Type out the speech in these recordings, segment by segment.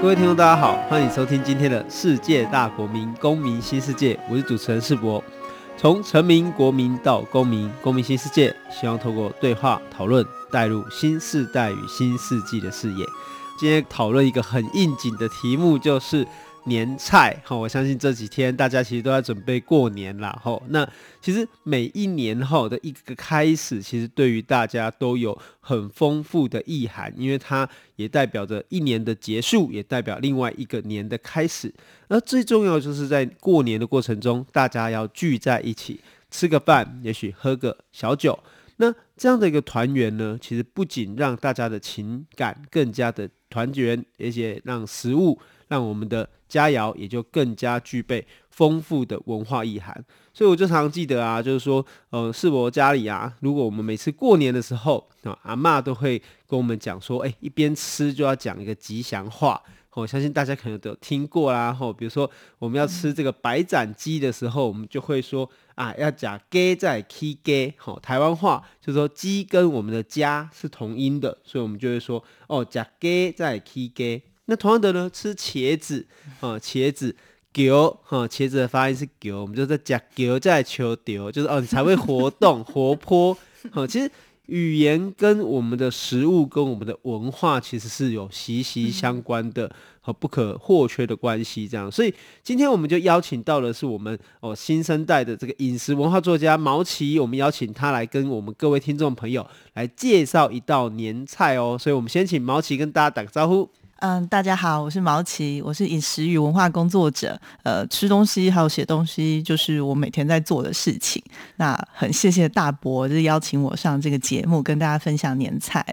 各位听众，大家好，欢迎收听今天的世界大国民公民新世界，我是主持人世博。从臣民、国民到公民，公民新世界，希望透过对话讨论，带入新世代与新世纪的视野。今天讨论一个很应景的题目，就是。年菜哈，我相信这几天大家其实都在准备过年啦。哈。那其实每一年后的一个开始，其实对于大家都有很丰富的意涵，因为它也代表着一年的结束，也代表另外一个年的开始。而最重要就是在过年的过程中，大家要聚在一起吃个饭，也许喝个小酒。那这样的一个团圆呢，其实不仅让大家的情感更加的团圆，而且让食物。让我们的佳肴也就更加具备丰富的文化意涵，所以我就常常记得啊，就是说，呃，世博家里啊，如果我们每次过年的时候啊，阿嬷都会跟我们讲说，哎，一边吃就要讲一个吉祥话。我相信大家可能都有听过啦，吼，比如说我们要吃这个白斩鸡的时候，我们就会说啊，要讲鸡在起鸡，吼，台湾话就是说鸡跟我们的家是同音的，所以我们就会说哦，讲鸡在起鸡。那同样的呢，吃茄子啊，茄子丢哈，茄子的发音是丢，我们就在讲丢在求丢，就是哦，你才会活动活泼。好，其实语言跟我们的食物跟我们的文化其实是有息息相关的和不可或缺的关系。这样，所以今天我们就邀请到的是我们哦新生代的这个饮食文化作家毛奇，我们邀请他来跟我们各位听众朋友来介绍一道年菜哦。所以我们先请毛奇跟大家打个招呼。嗯，大家好，我是毛奇，我是饮食与文化工作者。呃，吃东西还有写东西，就是我每天在做的事情。那很谢谢大伯，就是邀请我上这个节目，跟大家分享年菜。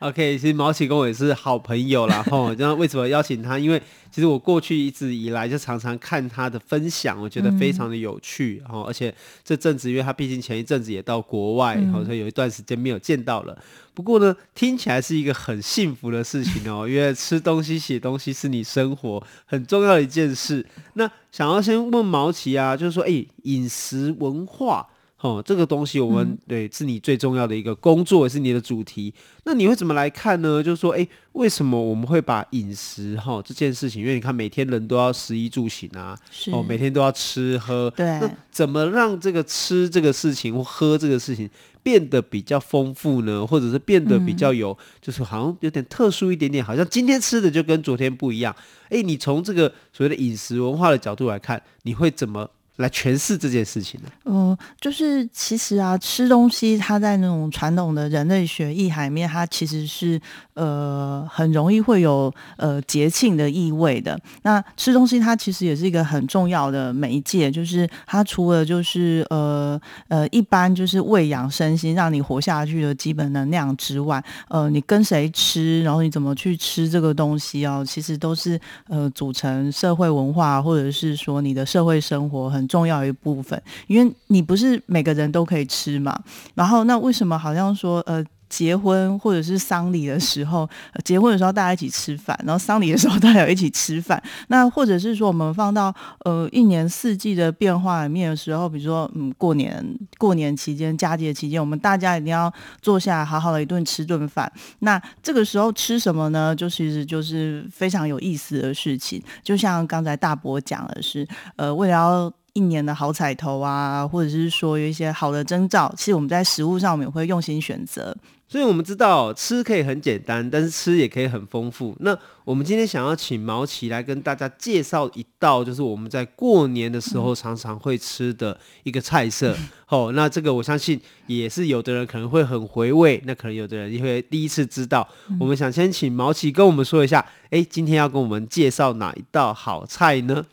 OK，其实毛奇跟我也是好朋友啦。吼，那为什么邀请他？因为其实我过去一直以来就常常看他的分享，我觉得非常的有趣。然后、嗯，而且这阵子，因为他毕竟前一阵子也到国外，然后所以有一段时间没有见到了。不过呢，听起来是一个很幸福的事情哦，因为吃东西、写东西是你生活很重要的一件事。那想要先问毛奇啊，就是说，哎，饮食文化。哦，这个东西我们、嗯、对是你最重要的一个工作，也是你的主题。那你会怎么来看呢？就是说，哎，为什么我们会把饮食哈这件事情？因为你看，每天人都要食衣住行啊，哦，每天都要吃喝。对。那怎么让这个吃这个事情或喝这个事情变得比较丰富呢？或者是变得比较有，嗯、就是好像有点特殊一点点，好像今天吃的就跟昨天不一样。哎，你从这个所谓的饮食文化的角度来看，你会怎么？来诠释这件事情的？嗯、就是其实啊，吃东西它在那种传统的人类学意涵里面，它其实是呃很容易会有呃节庆的意味的。那吃东西它其实也是一个很重要的媒介，就是它除了就是呃呃一般就是喂养身心，让你活下去的基本能量之外，呃，你跟谁吃，然后你怎么去吃这个东西哦，其实都是呃组成社会文化或者是说你的社会生活很。重要一部分，因为你不是每个人都可以吃嘛。然后，那为什么好像说，呃，结婚或者是丧礼的时候，结婚的时候大家一起吃饭，然后丧礼的时候大家有一起吃饭。那或者是说，我们放到呃一年四季的变化里面的时候，比如说，嗯，过年过年期间、佳节期间，我们大家一定要坐下来好好的一顿吃顿饭。那这个时候吃什么呢？就其实就是非常有意思的事情。就像刚才大伯讲的是，呃，为了要一年的好彩头啊，或者是说有一些好的征兆，其实我们在食物上我们也会用心选择。所以我们知道吃可以很简单，但是吃也可以很丰富。那我们今天想要请毛奇来跟大家介绍一道，就是我们在过年的时候常常会吃的一个菜色。哦，那这个我相信也是有的人可能会很回味，那可能有的人也会第一次知道。嗯、我们想先请毛奇跟我们说一下，哎，今天要跟我们介绍哪一道好菜呢？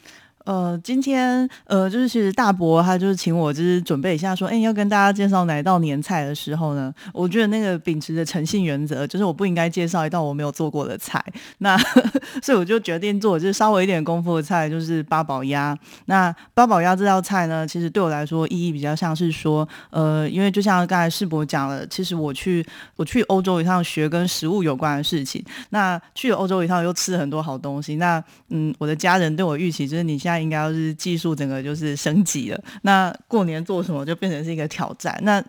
呃，今天呃，就是其实大伯他就是请我就是准备一下，说，哎，要跟大家介绍哪一道年菜的时候呢，我觉得那个秉持着诚信原则，就是我不应该介绍一道我没有做过的菜。那 所以我就决定做，就是稍微一点功夫的菜，就是八宝鸭。那八宝鸭这道菜呢，其实对我来说意义比较像是说，呃，因为就像刚才世博讲了，其实我去我去欧洲一趟学跟食物有关的事情，那去了欧洲一趟又吃了很多好东西。那嗯，我的家人对我预期就是你现在。那应该要是技术整个就是升级了，那过年做什么就变成是一个挑战。那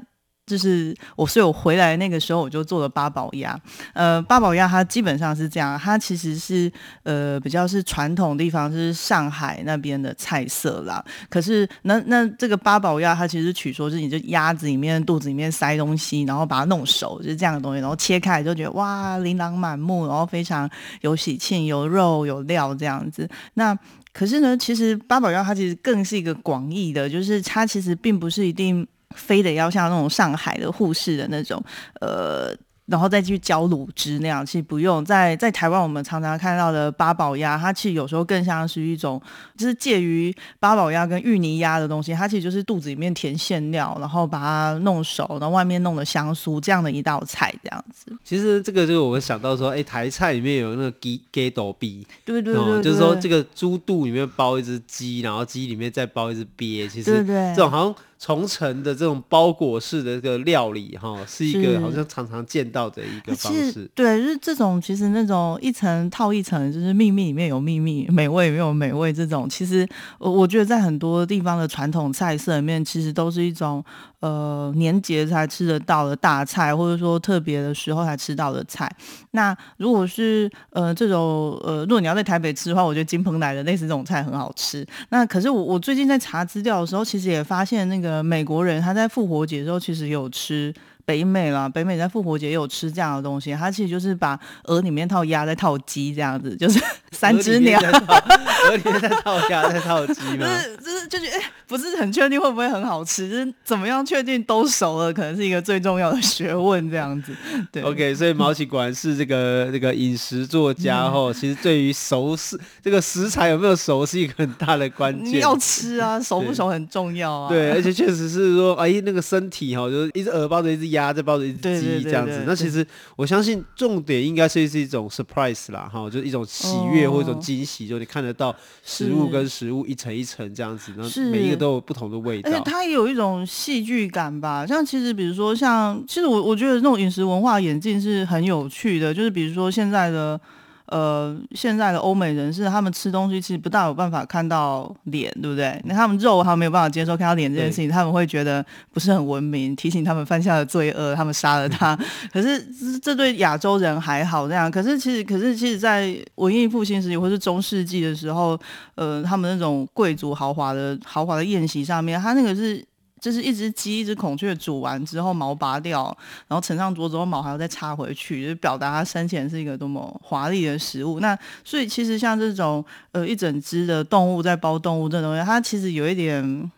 就是我，所以我回来那个时候我就做了八宝鸭。呃，八宝鸭它基本上是这样，它其实是呃比较是传统地方是上海那边的菜色啦。可是那那这个八宝鸭它其实取说是你就鸭子里面肚子里面塞东西，然后把它弄熟，就是这样的东西，然后切开就觉得哇琳琅满目，然后非常有喜庆，有肉有料这样子。那可是呢，其实八宝药它其实更是一个广义的，就是它其实并不是一定非得要像那种上海的护士的那种，呃。然后再去浇卤汁那样，其实不用。在在台湾，我们常常看到的八宝鸭，它其实有时候更像是一种，就是介于八宝鸭跟芋泥鸭的东西。它其实就是肚子里面填馅料，然后把它弄熟，然后外面弄的香酥这样的一道菜，这样子。其实这个就是我们想到说，哎，台菜里面有那个鸡鸡肚鳖，对对对，就是说这个猪肚里面包一只鸡，然后鸡里面再包一只鳖，其实这种好像。重层的这种包裹式的这个料理，哈，是一个好像常常见到的一个方式。对，就是这种其实那种一层套一层，就是秘密里面有秘密，美味里面有美味。这种其实我我觉得在很多地方的传统菜色里面，其实都是一种。呃，年节才吃得到的大菜，或者说特别的时候才吃到的菜。那如果是呃这种呃，如果你要在台北吃的话，我觉得金鹏来的类似这种菜很好吃。那可是我我最近在查资料的时候，其实也发现那个美国人他在复活节的时候其实有吃。北美啦，北美在复活节也有吃这样的东西，它其实就是把鹅里面套鸭再套鸡这样子，就是三只鸟，鹅里面再套鸭再套鸡 嘛。就是就是就是，哎、欸，不是很确定会不会很好吃，就是怎么样确定都熟了，可能是一个最重要的学问这样子。对，OK，所以毛奇果然是这个这个饮食作家吼，其实对于熟食这个食材有没有熟是一个很大的关键。你要吃啊，熟不熟很重要啊。对，对而且确实是说，哎，那个身体哈，就是一只鹅包着一只。鸭在抱着一只鸡这样子，那其实我相信重点应该是是一种 surprise 啦，哈，就是一种喜悦或一种惊喜，就你看得到食物跟食物一层一层这样子，然后每一个都有不同的味道，而且它也有一种戏剧感吧。像其实比如说像，其实我我觉得那种饮食文化演进是很有趣的，就是比如说现在的。呃，现在的欧美人士，他们吃东西其实不大有办法看到脸，对不对？那他们肉，他们没有办法接受看到脸这件事情，他们会觉得不是很文明，提醒他们犯下了罪恶，他们杀了他。可是这对亚洲人还好这样，可是其实，可是其实，在文艺复兴时期或是中世纪的时候，呃，他们那种贵族豪华的豪华的宴席上面，他那个是。就是一只鸡、一只孔雀煮完之后毛拔掉，然后盛上桌之后毛还要再插回去，就是表达它生前是一个多么华丽的食物。那所以其实像这种呃一整只的动物在包动物这东西，它其实有一点。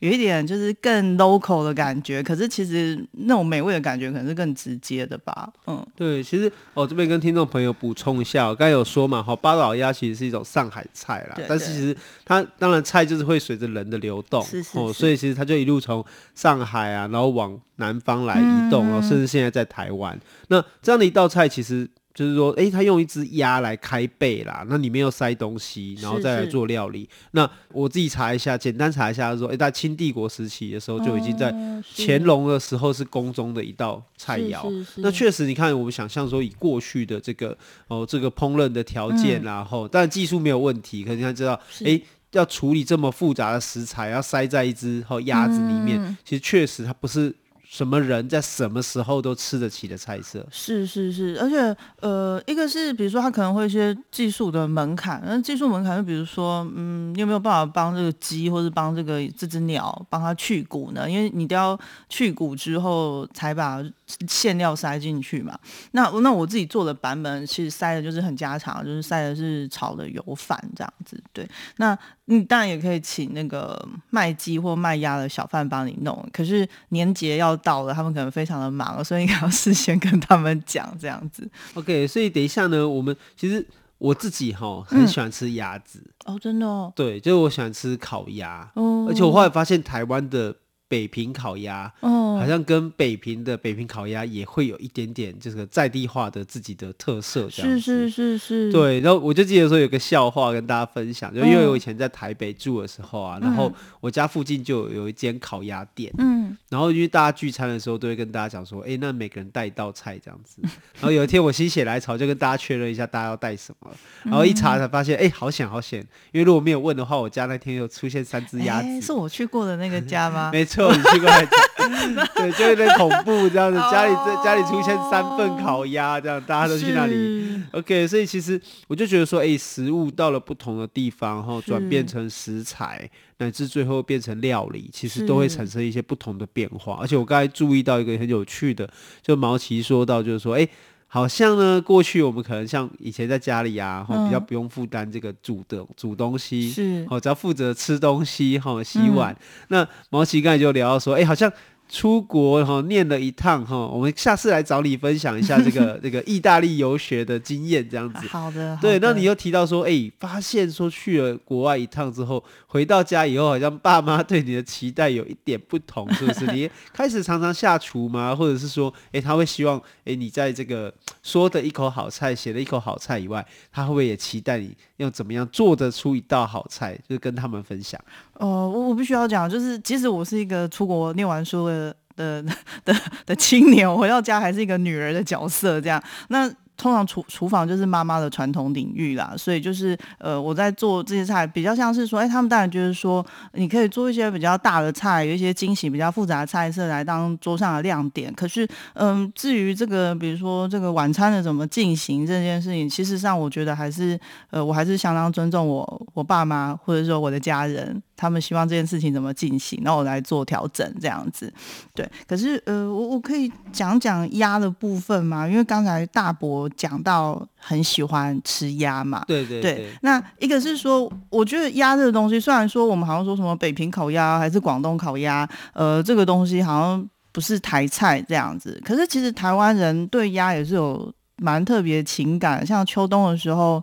有一点就是更 local 的感觉，可是其实那种美味的感觉可能是更直接的吧。嗯，对，其实我这边跟听众朋友补充一下，我刚才有说嘛，哈，八爪鸭其实是一种上海菜啦，但是其实它当然菜就是会随着人的流动，是是是，哦，所以其实它就一路从上海啊，然后往南方来移动，然后甚至现在在台湾，那这样的一道菜其实。就是说，哎、欸，他用一只鸭来开背啦，那里面又塞东西，然后再来做料理。是是，那我自己查一下，简单查一下，说，哎、欸，在清帝国时期的时候就已经在乾隆的时候是宫中的一道菜肴。那确实，你看我们想象说，以过去的这个哦这个烹饪的条件，然后当然技术没有问题，可是你看知道，哎、欸，要处理这么复杂的食材，要塞在一只哦鸭子里面，嗯、其实确实它不是。什么人在什么时候都吃得起的菜色？是是是，而且呃，一个是比如说他可能会一些技术的门槛，那技术门槛就比如说，嗯，你有没有办法帮这个鸡或者帮这个这只鸟帮它去骨呢？因为你都要去骨之后才把馅料塞进去嘛。那那我自己做的版本其实塞的就是很家常，就是塞的是炒的油饭这样子。对，那你当然也可以请那个卖鸡或卖鸭的小贩帮你弄，可是年节要。到了，他们可能非常的忙，所以应该要事先跟他们讲这样子。OK，所以等一下呢，我们其实我自己哈很喜欢吃鸭子、嗯、哦，真的哦，对，就是我喜欢吃烤鸭，哦，而且我后来发现台湾的。北平烤鸭，哦，好像跟北平的北平烤鸭也会有一点点这个在地化的自己的特色，这样子。是是是是。对，然后我就记得说有个笑话跟大家分享，就因为我以前在台北住的时候啊，然后我家附近就有一间烤鸭店，嗯，然后因为大家聚餐的时候都会跟大家讲说，哎，那每个人带一道菜这样子。然后有一天我心血来潮就跟大家确认一下大家要带什么，然后一查才发现，哎，好险好险，因为如果没有问的话，我家那天又出现三只鸭子。是我去过的那个家吗？没错。你去过来讲，对，就有点恐怖这样子。家里在家里出现三份烤鸭，这样大家都去那里。OK，所以其实我就觉得说，哎、欸，食物到了不同的地方，然后转变成食材，乃至最后变成料理，其实都会产生一些不同的变化。而且我刚才注意到一个很有趣的，就毛奇说到，就是说，哎、欸。好像呢，过去我们可能像以前在家里啊，哈、嗯，比较不用负担这个煮的煮东西，是，哦，只要负责吃东西，哈，洗碗。嗯、那毛奇刚才就聊到说，哎、欸，好像。出国哈念了一趟哈，我们下次来找你分享一下这个 这个意大利游学的经验，这样子。好的。对，那你又提到说，哎、欸，发现说去了国外一趟之后，回到家以后，好像爸妈对你的期待有一点不同，是不是？你开始常常下厨吗？或者是说，哎、欸，他会希望，哎、欸，你在这个说的一口好菜，写的一口好菜以外，他会不会也期待你要怎么样做得出一道好菜，就是跟他们分享？哦、呃，我我必须要讲，就是即使我是一个出国念完书的的 的的青年，我回到家还是一个女儿的角色，这样那。通常厨厨房就是妈妈的传统领域啦，所以就是呃，我在做这些菜比较像是说，哎，他们当然就是说，你可以做一些比较大的菜，有一些惊喜、比较复杂的菜色来当桌上的亮点。可是，嗯，至于这个，比如说这个晚餐的怎么进行这件事情，其实上我觉得还是呃，我还是相当尊重我我爸妈或者说我的家人。他们希望这件事情怎么进行，然后我来做调整，这样子。对，可是呃，我我可以讲讲鸭的部分吗？因为刚才大伯讲到很喜欢吃鸭嘛。对对对，对。那一个是说，我觉得鸭这个东西，虽然说我们好像说什么北平烤鸭还是广东烤鸭，呃，这个东西好像不是台菜这样子。可是其实台湾人对鸭也是有蛮特别情感，像秋冬的时候。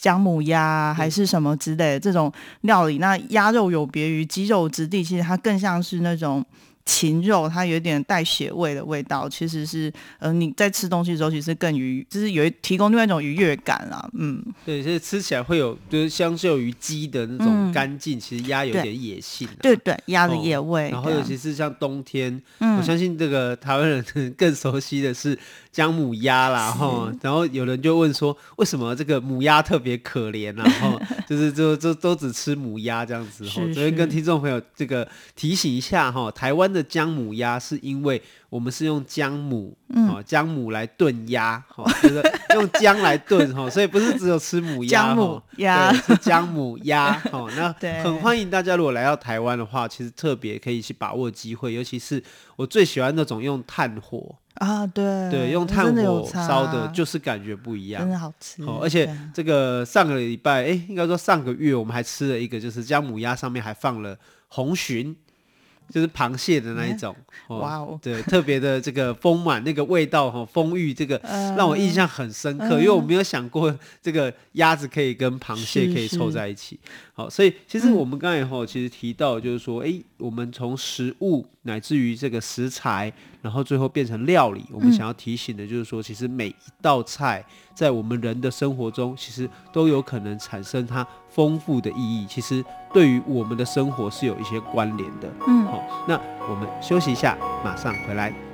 姜母鸭还是什么之类的这种料理，那鸭肉有别于鸡肉质地，其实它更像是那种。禽肉它有点带血味的味道，其实是呃你在吃东西的时候，其实更愉，就是有提供另外一种愉悦感啦。嗯，对，所以吃起来会有就是相较于鸡的那种干净，嗯、其实鸭有点野性，啊。对对，鸭的野味。哦、然后尤其是像冬天，嗯、我相信这个台湾人 更熟悉的是姜母鸭啦，哈。然后有人就问说，为什么这个母鸭特别可怜 然后就是就就都只吃母鸭这样子。哈，所以跟听众朋友这个提醒一下哈，台湾的。姜母鸭是因为我们是用姜母，哦，姜母来炖鸭，哈，就是 用姜来炖，哈，所以不是只有吃母鸭，姜母鸭。是姜母鸭，哈，那很欢迎大家如果来到台湾的话，其实特别可以去把握机会，尤其是我最喜欢那种用炭火。啊，对。对，用炭火烧的，就是感觉不一样，真的好吃，哦，而且这个上个礼拜，哎，应该说上个月我们还吃了一个，就是姜母鸭上面还放了红蟳。就是螃蟹的那一种，哇哦，对，特别的这个丰满，那个味道哈，丰裕，这个让我印象很深刻，因为我没有想过这个鸭子可以跟螃蟹可以凑在一起。好，所以其实我们刚才哈，其实提到就是说，哎，我们从食物乃至于这个食材，然后最后变成料理，我们想要提醒的就是说，其实每一道菜在我们人的生活中，其实都有可能产生它丰富的意义。其实对于我们的生活是有一些关联的。嗯，好，那我们休息一下，马上回来。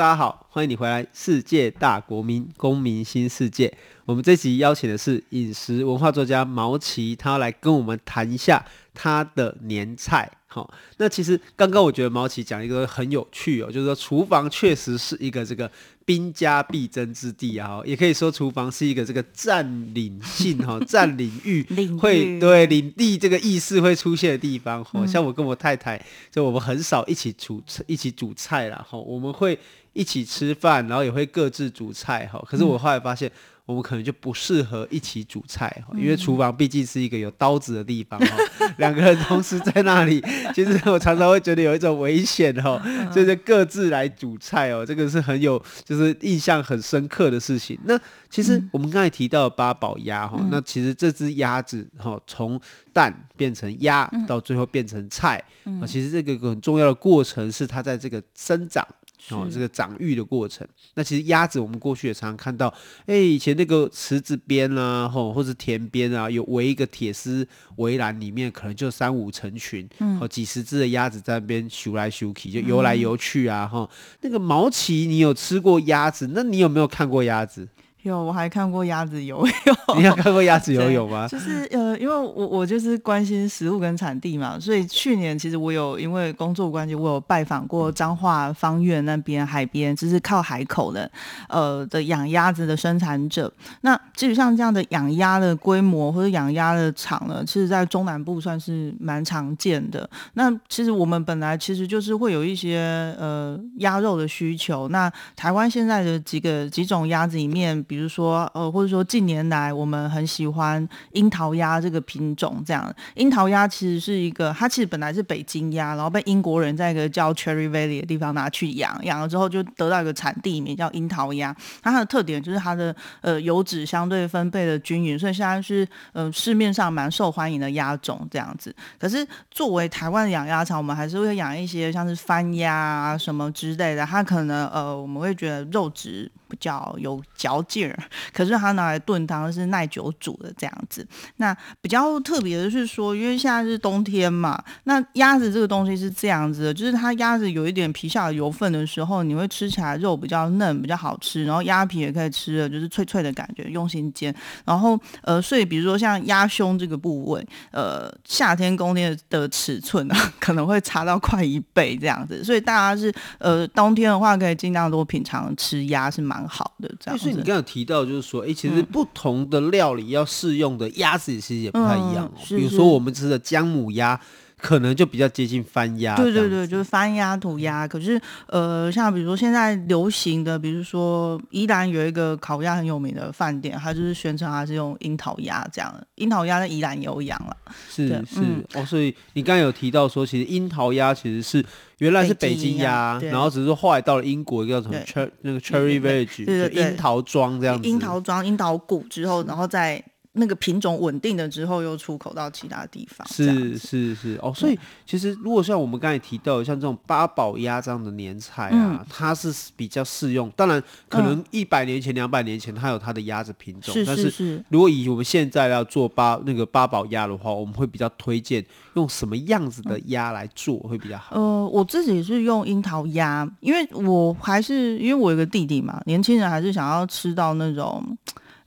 大家好，欢迎你回来《世界大国民公民新世界》。我们这集邀请的是饮食文化作家毛奇，他要来跟我们谈一下他的年菜。好，那其实刚刚我觉得毛奇讲一个很有趣哦，就是说厨房确实是一个这个兵家必争之地啊，也可以说厨房是一个这个占领性哈、占领域会对领地这个意识会出现的地方。哦，像我跟我太太，就我们很少一起煮一起煮菜啦，哈，我们会一起吃饭，然后也会各自煮菜哈。可是我后来发现。我们可能就不适合一起煮菜，因为厨房毕竟是一个有刀子的地方哈。两个人同时在那里，其实我常常会觉得有一种危险哈，就是各自来煮菜哦，这个是很有就是印象很深刻的事情。那其实我们刚才提到的八宝鸭哈，那其实这只鸭子哈，从蛋变成鸭到最后变成菜啊，其实这个很重要的过程是它在这个生长。哦，这个长育的过程，那其实鸭子我们过去也常常看到，哎、欸，以前那个池子边啊，吼，或者田边啊，有围一个铁丝围栏，里面可能就三五成群，嗯，哦，几十只的鸭子在那边游来游去，就游来游去啊，哈、嗯，那个毛奇，你有吃过鸭子？那你有没有看过鸭子？有，我还看过鸭子游泳。你有看过鸭子游泳吗？就是呃，因为我我就是关心食物跟产地嘛，所以去年其实我有因为工作关系，我有拜访过彰化方苑那边海边，就是靠海口的呃的养鸭子的生产者。那基本上这样的养鸭的规模或者养鸭的场呢，其实在中南部算是蛮常见的。那其实我们本来其实就是会有一些呃鸭肉的需求。那台湾现在的几个几种鸭子里面。比如说，呃，或者说近年来我们很喜欢樱桃鸭这个品种，这样樱桃鸭其实是一个，它其实本来是北京鸭，然后被英国人在一个叫 Cherry Valley 的地方拿去养，养了之后就得到一个产地名叫樱桃鸭。它的特点就是它的呃油脂相对分配的均匀，所以现在是呃市面上蛮受欢迎的鸭种这样子。可是作为台湾的养鸭场，我们还是会养一些像是番鸭啊什么之类的，它可能呃我们会觉得肉质。比较有嚼劲儿，可是它拿来炖汤是耐久煮的这样子。那比较特别的是说，因为现在是冬天嘛，那鸭子这个东西是这样子的，就是它鸭子有一点皮下的油分的时候，你会吃起来肉比较嫩，比较好吃。然后鸭皮也可以吃的，就是脆脆的感觉，用心煎。然后呃，所以比如说像鸭胸这个部位，呃，夏天冬天的尺寸啊，可能会差到快一倍这样子。所以大家是呃冬天的话，可以尽量多品尝吃鸭是蛮。好的，这样。所以你刚刚有提到，就是说，哎、欸，其实不同的料理要适用的鸭子其实也不太一样。比如说我们吃的姜母鸭，可能就比较接近番鸭。对对对，就是番鸭、土鸭。可是，呃，像比如说现在流行的，比如说宜兰有一个烤鸭很有名的饭店，它就是宣称它是用樱桃鸭这样的。樱桃鸭在宜兰也有养了。是是、嗯、哦，所以你刚刚有提到说，其实樱桃鸭其实是。原来是北京鸭，然后只是后来到了英国，叫什么 cher 那个 Cherry Village，对樱桃庄这样子。樱桃庄、樱桃谷之后，然后再。那个品种稳定了之后，又出口到其他地方。是是是哦，所以其实如果像我们刚才提到，像这种八宝鸭这样的年菜啊，嗯、它是比较适用。当然，可能一百年前、两百年前，它有它的鸭子品种。是是是。但是如果以我们现在要做八那个八宝鸭的话，我们会比较推荐用什么样子的鸭来做会比较好？呃，我自己是用樱桃鸭，因为我还是因为我有个弟弟嘛，年轻人还是想要吃到那种。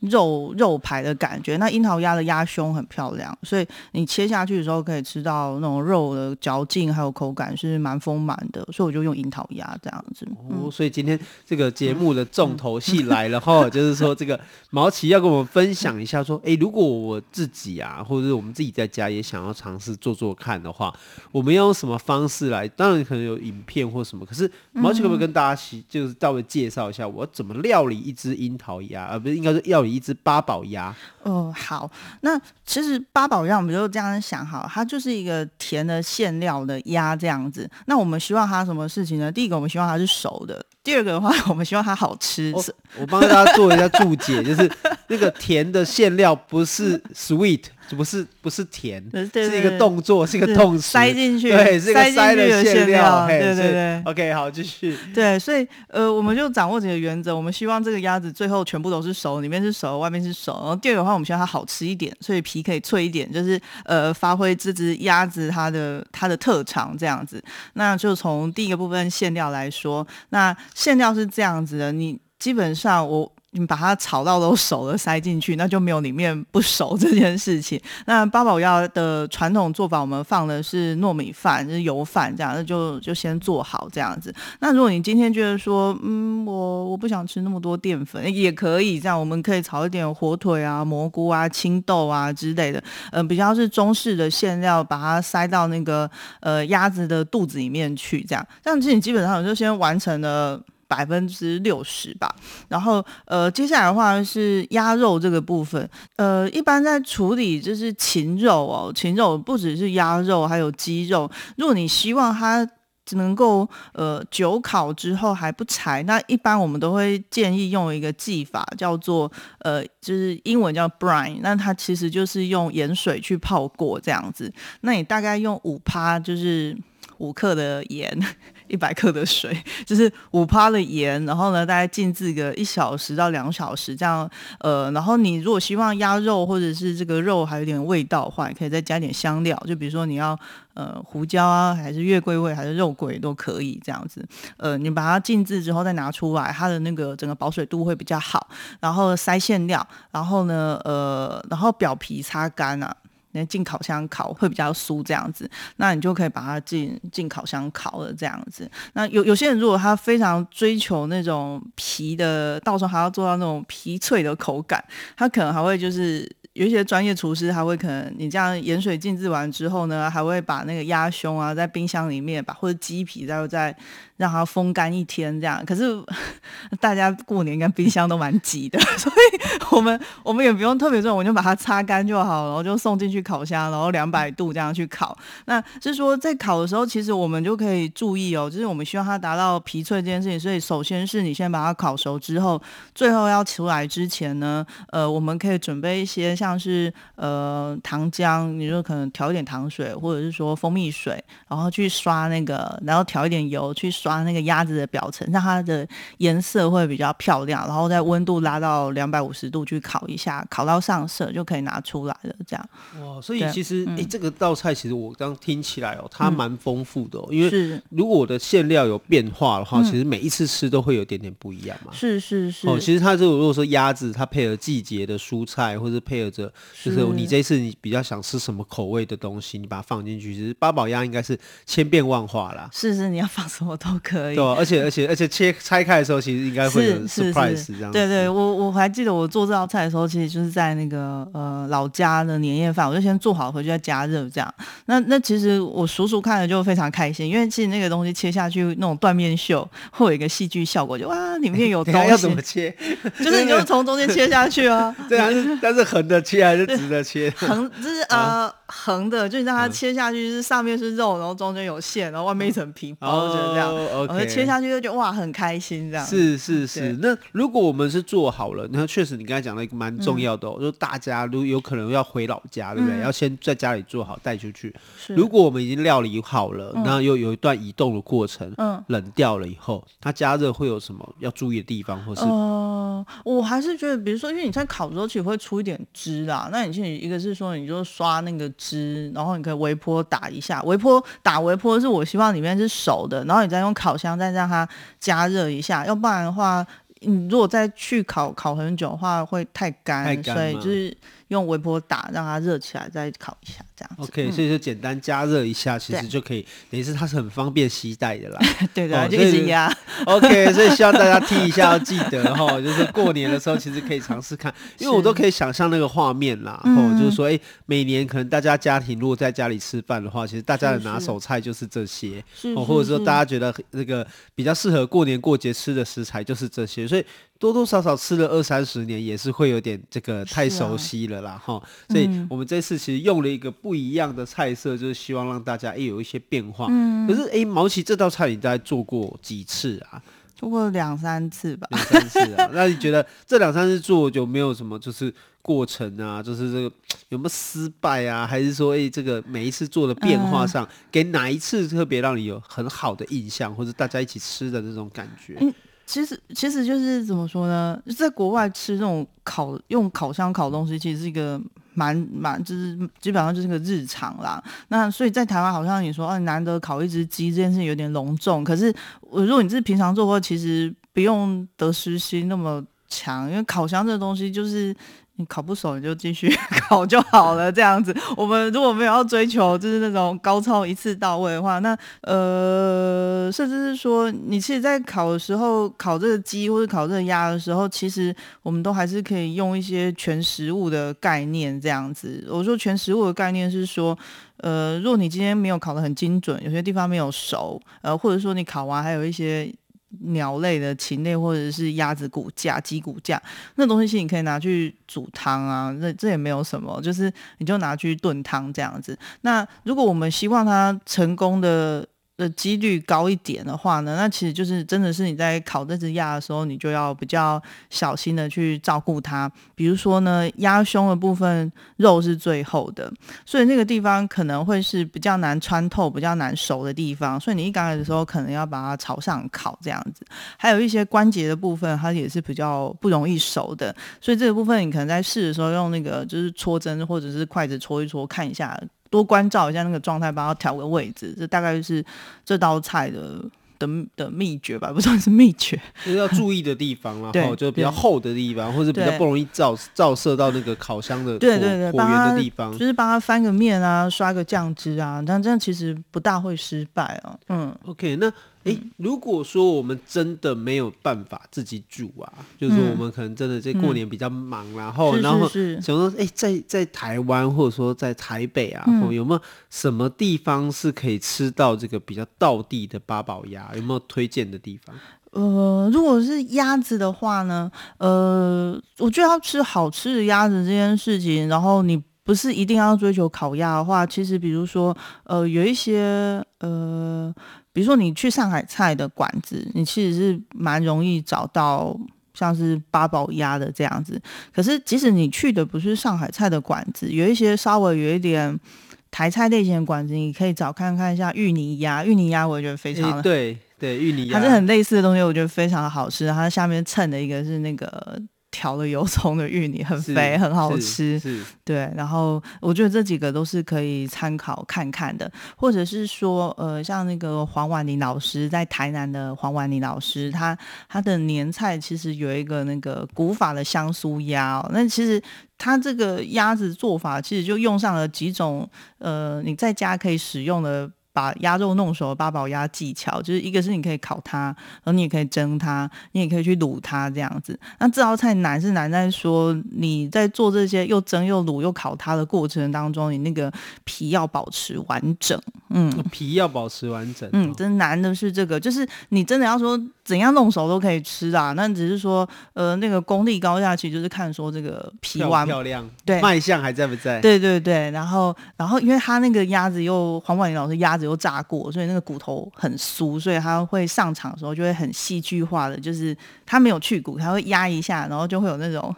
肉肉排的感觉，那樱桃鸭的鸭胸很漂亮，所以你切下去的时候可以吃到那种肉的嚼劲，还有口感是蛮丰满的，所以我就用樱桃鸭这样子。哦，所以今天这个节目的重头戏来了哈，就是说这个毛奇要跟我们分享一下，说，哎，如果我自己啊，或者是我们自己在家也想要尝试做做看的话，我们要用什么方式来？当然可能有影片或什么，可是毛奇可不可以跟大家就是稍微介绍一下，我怎么料理一只樱桃鸭，而不是应该是料理。一只八宝鸭，哦、呃，好，那其实八宝鸭我们就这样想哈，它就是一个甜的馅料的鸭这样子。那我们希望它什么事情呢？第一个，我们希望它是熟的；第二个的话，我们希望它好吃。我帮大家做一下注解，就是那个甜的馅料不是 sweet，不是不是甜，是一个动作，是一个动词，塞进去，对，是一个塞的馅料，对对对。OK，好，继续。对，所以呃，我们就掌握几个原则，我们希望这个鸭子最后全部都是熟，里面是熟，外面是熟。然后第二个的话，我们希望它好吃一点，所以皮可以脆一点，就是呃，发挥这只鸭子它的它的特长这样子。那就从第一个部分馅料来说，那馅料是这样子的，你基本上我。你把它炒到都熟了，塞进去，那就没有里面不熟这件事情。那八宝鸭的传统做法，我们放的是糯米饭，就是油饭这样，那就就先做好这样子。那如果你今天觉得说，嗯，我我不想吃那么多淀粉，也可以这样，我们可以炒一点火腿啊、蘑菇啊、青豆啊之类的，嗯、比较是中式的馅料，把它塞到那个呃鸭子的肚子里面去，这样，这样子你基本上就先完成了。百分之六十吧，然后呃，接下来的话是鸭肉这个部分，呃，一般在处理就是禽肉哦，禽肉不只是鸭肉，还有鸡肉。如果你希望它能够呃久烤之后还不柴，那一般我们都会建议用一个技法，叫做呃，就是英文叫 brine，那它其实就是用盐水去泡过这样子。那你大概用五趴，就是五克的盐。一百克的水，就是五趴的盐，然后呢，大概静置个一小时到两小时这样。呃，然后你如果希望鸭肉或者是这个肉还有点味道的话，你可以再加点香料，就比如说你要呃胡椒啊，还是月桂味，还是肉桂都可以这样子。呃，你把它静置之后再拿出来，它的那个整个保水度会比较好。然后塞馅料，然后呢，呃，然后表皮擦干啊。那进烤箱烤会比较酥，这样子，那你就可以把它进进烤箱烤了，这样子。那有有些人如果他非常追求那种皮的，到时候还要做到那种皮脆的口感，他可能还会就是。有一些专业厨师，他会可能你这样盐水静置完之后呢，还会把那个鸭胸啊在冰箱里面把或者鸡皮再再让它风干一天这样。可是 大家过年应该冰箱都蛮挤的，所以我们我们也不用特别做，我们就把它擦干就好，然后就送进去烤箱，然后两百度这样去烤。那是说在烤的时候，其实我们就可以注意哦，就是我们希望它达到皮脆这件事情，所以首先是你先把它烤熟之后，最后要出来之前呢，呃，我们可以准备一些。像是呃糖浆，你就可能调一点糖水，或者是说蜂蜜水，然后去刷那个，然后调一点油去刷那个鸭子的表层，让它的颜色会比较漂亮，然后在温度拉到两百五十度去烤一下，烤到上色就可以拿出来了。这样哇，所以其实哎、嗯欸，这个道菜其实我刚听起来哦，它蛮丰富的、哦嗯，因为如果我的馅料有变化的话、嗯，其实每一次吃都会有点点不一样嘛。是是是。哦，其实它这个如果说鸭子，它配合季节的蔬菜，或者配合着。就是你这一次你比较想吃什么口味的东西，你把它放进去，其实八宝鸭应该是千变万化啦。是是，你要放什么都可以。对、啊，而且而且而且切拆开的时候，其实应该会有 surprise 这样子。对对，我我还记得我做这道菜的时候，其实就是在那个呃老家的年夜饭，我就先做好回去再加热这样。那那其实我叔叔看了就非常开心，因为其实那个东西切下去那种断面秀会有一个戏剧效果，就哇里面有 东西。要怎么切？就是你就从中间切下去啊。对啊，但是横的切还是？直着切，横就是呃横的，就你让它切下去，是上面是肉，然后中间有馅，然后外面一层皮 包着这样。哦、OK，切下去就觉得哇，很开心这样。是是是。那如果我们是做好了，那确实你刚才讲了一个蛮重要的、哦，嗯、就是大家如有可能要回老家，对不对？嗯、要先在家里做好带出去。如果我们已经料理好了，那、嗯、又有一段移动的过程，嗯，冷掉了以后，它加热会有什么要注意的地方，或是？呃，我还是觉得，比如说，因为你在烤的时候其实会出一点汁啦，那。你一个是说，你就刷那个汁，然后你可以微波打一下，微波打微波是我希望里面是熟的，然后你再用烤箱再让它加热一下，要不然的话，你如果再去烤烤很久的话会太干，太干，所以就是。用微波打，让它热起来，再烤一下，这样子。OK，、嗯、所以就简单加热一下，其实就可以，等于是它是很方便携带的啦。对对、哦，就一直压。OK，所以希望大家听一下，要记得哈，就是过年的时候其实可以尝试看，因为我都可以想象那个画面啦。哦，就是说，哎、欸，每年可能大家家庭如果在家里吃饭的话，其实大家的拿手菜就是这些，哦，或者说大家觉得那个比较适合过年过节吃的食材就是这些，所以。多多少少吃了二三十年，也是会有点这个太熟悉了啦哈、啊，所以我们这次其实用了一个不一样的菜色，就是希望让大家也有一些变化。嗯、可是哎，毛奇这道菜你大概做过几次啊？做过两三次吧，两三次啊。那你觉得这两三次做有没有什么就是过程啊？就是这个有没有失败啊？还是说，哎、欸，这个每一次做的变化上，嗯、给哪一次特别让你有很好的印象，或者大家一起吃的那种感觉？嗯其实，其实就是怎么说呢？在国外吃这种烤用烤箱烤东西，其实是一个蛮蛮，就是基本上就是个日常啦。那所以在台湾，好像你说，哦，难得烤一只鸡这件事有点隆重。可是，我如果你是平常做的话，其实不用得失心那么强，因为烤箱这东西就是。你烤不熟，你就继续 烤就好了。这样子，我们如果没有要追求就是那种高超一次到位的话，那呃，甚至是说，你其实，在烤的时候，烤这个鸡或者烤这个鸭的时候，其实我们都还是可以用一些全食物的概念这样子。我说全食物的概念是说，呃，如果你今天没有烤得很精准，有些地方没有熟，呃，或者说你烤完还有一些。鸟类的禽类或者是鸭子骨架、鸡骨架，那东西你可以拿去煮汤啊，那这也没有什么，就是你就拿去炖汤这样子。那如果我们希望它成功的。的几率高一点的话呢，那其实就是真的是你在烤这只鸭的时候，你就要比较小心的去照顾它。比如说呢，鸭胸的部分肉是最厚的，所以那个地方可能会是比较难穿透、比较难熟的地方。所以你一刚来的时候，可能要把它朝上烤这样子。还有一些关节的部分，它也是比较不容易熟的，所以这个部分你可能在试的时候用那个就是戳针或者是筷子戳一戳，看一下。多关照一下那个状态，帮他调个位置，这大概就是这道菜的的的秘诀吧，不算是秘诀，就是要注意的地方，然后就比较厚的地方，或者比较不容易照照射到那个烤箱的对对对火源的地方，就是帮他翻个面啊，刷个酱汁啊，但这样其实不大会失败哦。嗯，OK，那。哎、欸，如果说我们真的没有办法自己煮啊，嗯、就是说我们可能真的在过年比较忙，嗯、然后然后想说，哎、欸，在在台湾或者说在台北啊，嗯、有没有什么地方是可以吃到这个比较道地的八宝鸭？有没有推荐的地方？呃，如果是鸭子的话呢，呃，我觉得要吃好吃的鸭子这件事情，然后你不是一定要追求烤鸭的话，其实比如说，呃，有一些呃。比如说，你去上海菜的馆子，你其实是蛮容易找到像是八宝鸭的这样子。可是，即使你去的不是上海菜的馆子，有一些稍微有一点台菜类型的馆子，你可以找看看，像芋泥鸭。芋泥鸭我觉得非常、欸、对对，芋泥鸭它是很类似的东西，我觉得非常的好吃。它下面衬的一个是那个。调了油葱的芋泥很肥，很好吃。对，然后我觉得这几个都是可以参考看看的，或者是说，呃，像那个黄婉玲老师在台南的黄婉玲老师，他他的年菜其实有一个那个古法的香酥鸭哦，那其实他这个鸭子做法其实就用上了几种呃，你在家可以使用的。把鸭肉弄熟的八宝鸭技巧，就是一个是你可以烤它，然后你也可以蒸它，你也可以去卤它这样子。那这道菜难是难在说你在做这些又蒸又卤又烤它的过程当中，你那个皮要保持完整。嗯，皮要保持完整。嗯，真难的是这个，就是你真的要说怎样弄熟都可以吃啊，那只是说呃那个功力高下去，就是看说这个皮完漂亮，对，卖相还在不在？对对对，然后然后因为他那个鸭子又黄婉玲老师鸭子。又炸过，所以那个骨头很酥，所以他会上场的时候就会很戏剧化的，就是他没有去骨，他会压一下，然后就会有那种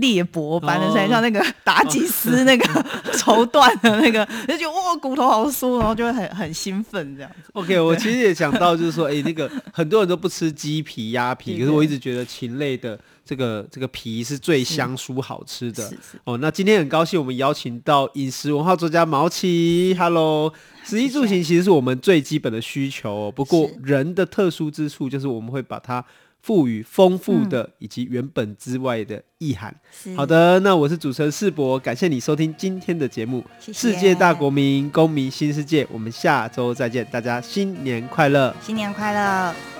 裂帛般的声音，像那个妲己丝那个 绸缎的那个，就觉得哇骨头好酥，然后就会很很兴奋这样子。OK，我其实也想到就是说，哎、欸，那个很多人都不吃鸡皮、鸭皮，可是我一直觉得禽类的。这个这个皮是最香酥好吃的哦。那今天很高兴，我们邀请到饮食文化作家毛奇。Hello，食衣住行其实是我们最基本的需求哦。不过人的特殊之处就是我们会把它赋予丰富的以及原本之外的意涵。好的，那我是主持人世博，感谢你收听今天的节目《世界大国民公民新世界》。我们下周再见，大家新年快乐！新年快乐！